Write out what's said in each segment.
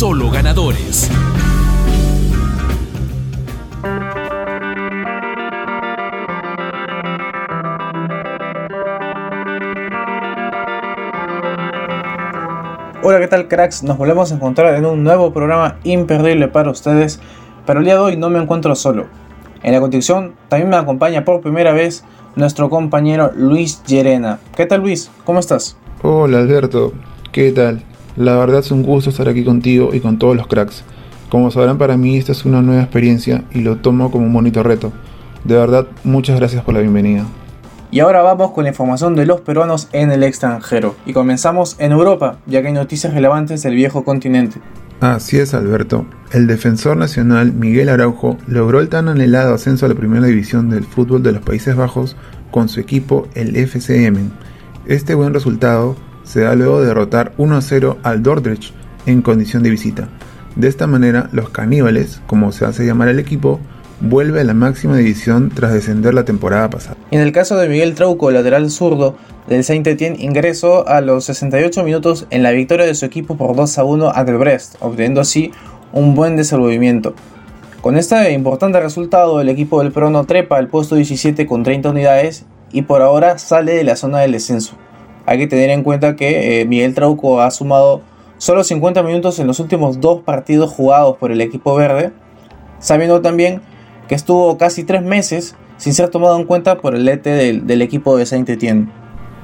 Solo ganadores. Hola, ¿qué tal cracks? Nos volvemos a encontrar en un nuevo programa imperdible para ustedes, pero el día de hoy no me encuentro solo. En la conducción también me acompaña por primera vez nuestro compañero Luis Llerena. ¿Qué tal Luis? ¿Cómo estás? Hola Alberto, ¿qué tal? La verdad es un gusto estar aquí contigo y con todos los cracks. Como sabrán para mí esta es una nueva experiencia y lo tomo como un bonito reto. De verdad, muchas gracias por la bienvenida. Y ahora vamos con la información de los peruanos en el extranjero. Y comenzamos en Europa, ya que hay noticias relevantes del viejo continente. Así es, Alberto. El defensor nacional Miguel Araujo logró el tan anhelado ascenso a la primera división del fútbol de los Países Bajos con su equipo, el FCM. Este buen resultado se da luego de derrotar 1-0 al Dordrecht en condición de visita. De esta manera, los caníbales, como se hace llamar el equipo, vuelve a la máxima división tras descender la temporada pasada. En el caso de Miguel Trauco, lateral zurdo del Saint-Étienne, ingresó a los 68 minutos en la victoria de su equipo por 2 a 1 ante el Brest, obteniendo así un buen desenvolvimiento. Con este importante resultado, el equipo del Prono trepa al puesto 17 con 30 unidades y por ahora sale de la zona del descenso. Hay que tener en cuenta que eh, Miguel Trauco ha sumado solo 50 minutos en los últimos dos partidos jugados por el equipo verde, sabiendo también que estuvo casi tres meses sin ser tomado en cuenta por el ET del, equipo de Saint-Étienne.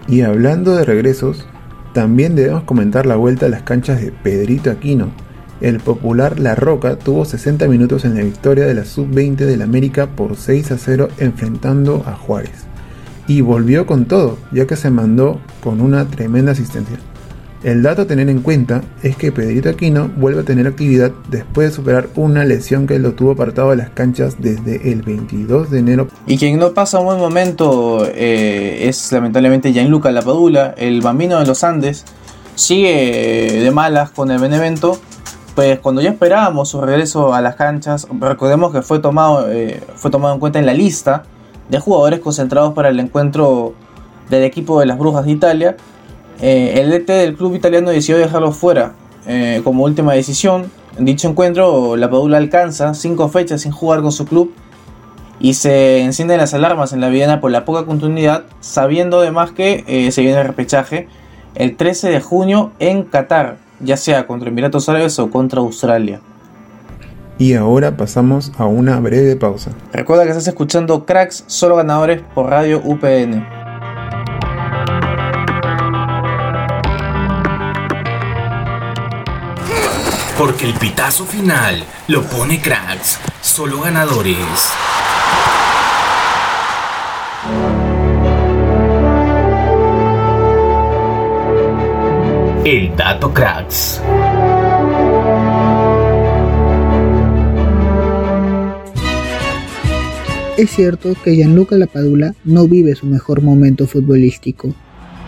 Y hablando de regresos, también debemos comentar la vuelta a las canchas de Pedrito Aquino. El popular La Roca tuvo 60 minutos en la victoria de la Sub-20 del América por 6 a 0 enfrentando a Juárez. Y volvió con todo, ya que se mandó con una tremenda asistencia. El dato a tener en cuenta es que Pedrito Aquino vuelve a tener actividad después de superar una lesión que lo tuvo apartado de las canchas desde el 22 de enero. Y quien no pasa un buen momento eh, es lamentablemente Gianluca Lapadula, el bambino de los Andes. Sigue de malas con el Benevento. Pues cuando ya esperábamos su regreso a las canchas, recordemos que fue tomado, eh, fue tomado en cuenta en la lista de jugadores concentrados para el encuentro del equipo de las Brujas de Italia. Eh, el DT del club italiano decidió dejarlo fuera eh, como última decisión. En dicho encuentro, la Padula alcanza cinco fechas sin jugar con su club y se encienden las alarmas en la Viena por la poca continuidad, sabiendo además que eh, se viene el repechaje el 13 de junio en Qatar, ya sea contra Emiratos Árabes o contra Australia. Y ahora pasamos a una breve pausa. Recuerda que estás escuchando Cracks Solo Ganadores por Radio UPN. Porque el pitazo final lo pone cracks, solo ganadores. El dato cracks. Es cierto que Gianluca Lapadula no vive su mejor momento futbolístico.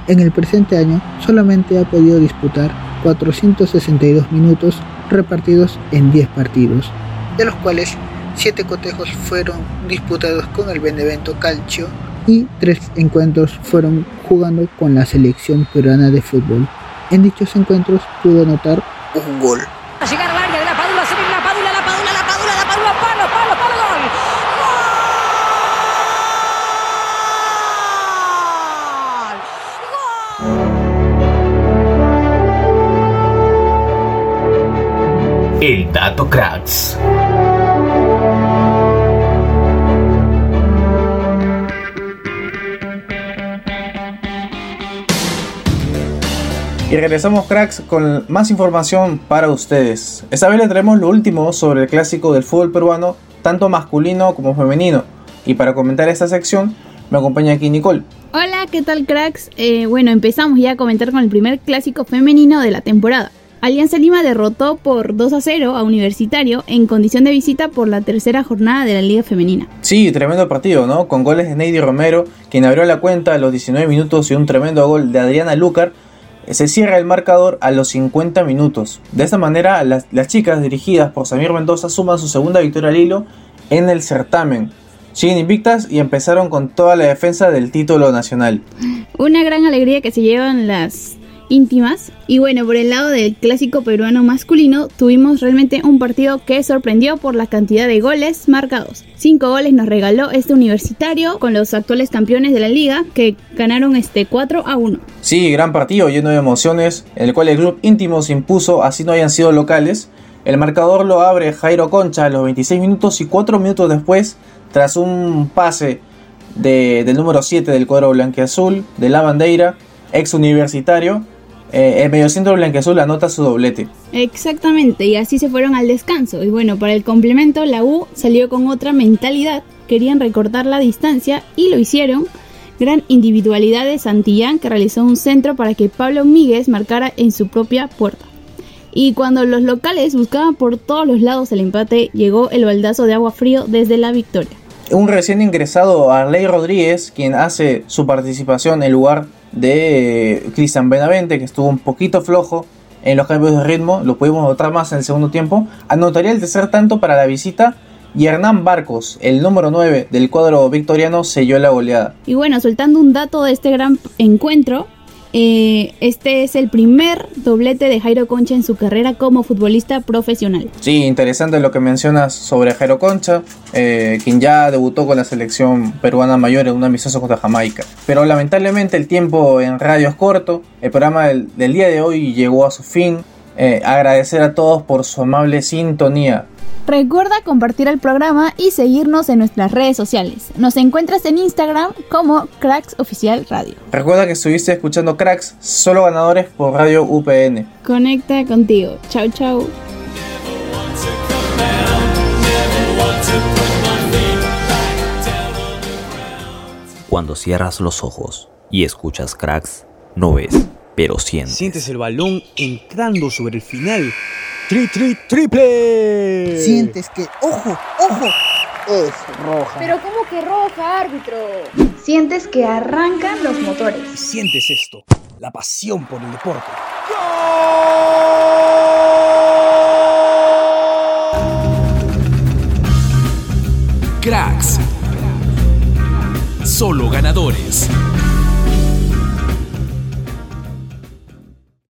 En el presente año solamente ha podido disputar 462 minutos repartidos en 10 partidos, de los cuales 7 cotejos fueron disputados con el Benevento Calcio y 3 encuentros fueron jugando con la selección peruana de fútbol. En dichos encuentros pudo anotar un gol. El dato cracks. Y regresamos cracks con más información para ustedes. Esta vez le traemos lo último sobre el clásico del fútbol peruano, tanto masculino como femenino. Y para comentar esta sección me acompaña aquí Nicole. Hola, ¿qué tal cracks? Eh, bueno, empezamos ya a comentar con el primer clásico femenino de la temporada. Alianza Lima derrotó por 2 a 0 a Universitario en condición de visita por la tercera jornada de la Liga Femenina. Sí, tremendo partido, ¿no? Con goles de Neidy Romero, quien abrió la cuenta a los 19 minutos y un tremendo gol de Adriana Lucar. Se cierra el marcador a los 50 minutos. De esta manera, las, las chicas dirigidas por Samir Mendoza suman su segunda victoria al hilo en el certamen. Siguen invictas y empezaron con toda la defensa del título nacional. Una gran alegría que se llevan las íntimas. Y bueno, por el lado del clásico peruano masculino, tuvimos realmente un partido que sorprendió por la cantidad de goles marcados. Cinco goles nos regaló este universitario con los actuales campeones de la liga que ganaron este 4 a 1. Sí, gran partido lleno de emociones, en el cual el club íntimo se impuso, así no hayan sido locales. El marcador lo abre Jairo Concha a los 26 minutos y 4 minutos después, tras un pase de, del número 7 del cuadro blanqueazul, de la bandera, ex universitario, eh, el mediocentro blanqueazul anota su doblete. Exactamente, y así se fueron al descanso. Y bueno, para el complemento, la U salió con otra mentalidad. Querían recortar la distancia y lo hicieron. Gran individualidad de Santillán que realizó un centro para que Pablo Míguez marcara en su propia puerta. Y cuando los locales buscaban por todos los lados el empate, llegó el baldazo de agua frío desde la victoria. Un recién ingresado Arley Rodríguez, quien hace su participación en lugar de Cristian Benavente, que estuvo un poquito flojo en los cambios de ritmo, lo pudimos notar más en el segundo tiempo, anotaría el tercer tanto para la visita y Hernán Barcos, el número 9 del cuadro victoriano, selló la goleada. Y bueno, soltando un dato de este gran encuentro, eh, este es el primer doblete de Jairo Concha en su carrera como futbolista profesional. Sí, interesante lo que mencionas sobre Jairo Concha, eh, quien ya debutó con la selección peruana mayor en un amistoso contra Jamaica. Pero lamentablemente el tiempo en radio es corto, el programa del, del día de hoy llegó a su fin. Eh, agradecer a todos por su amable sintonía. Recuerda compartir el programa y seguirnos en nuestras redes sociales. Nos encuentras en Instagram como Cracks Oficial Radio. Recuerda que estuviste escuchando Cracks, solo ganadores por Radio UPN. Conecta contigo. Chau, chau. Cuando cierras los ojos y escuchas cracks, no ves, pero sientes. Sientes el balón entrando sobre el final. ¡Tri, tri, triple! Sientes que, ojo, ojo, es roja. Pero ¿cómo que roja, árbitro? Sientes que arrancan los motores. Y sientes esto, la pasión por el deporte.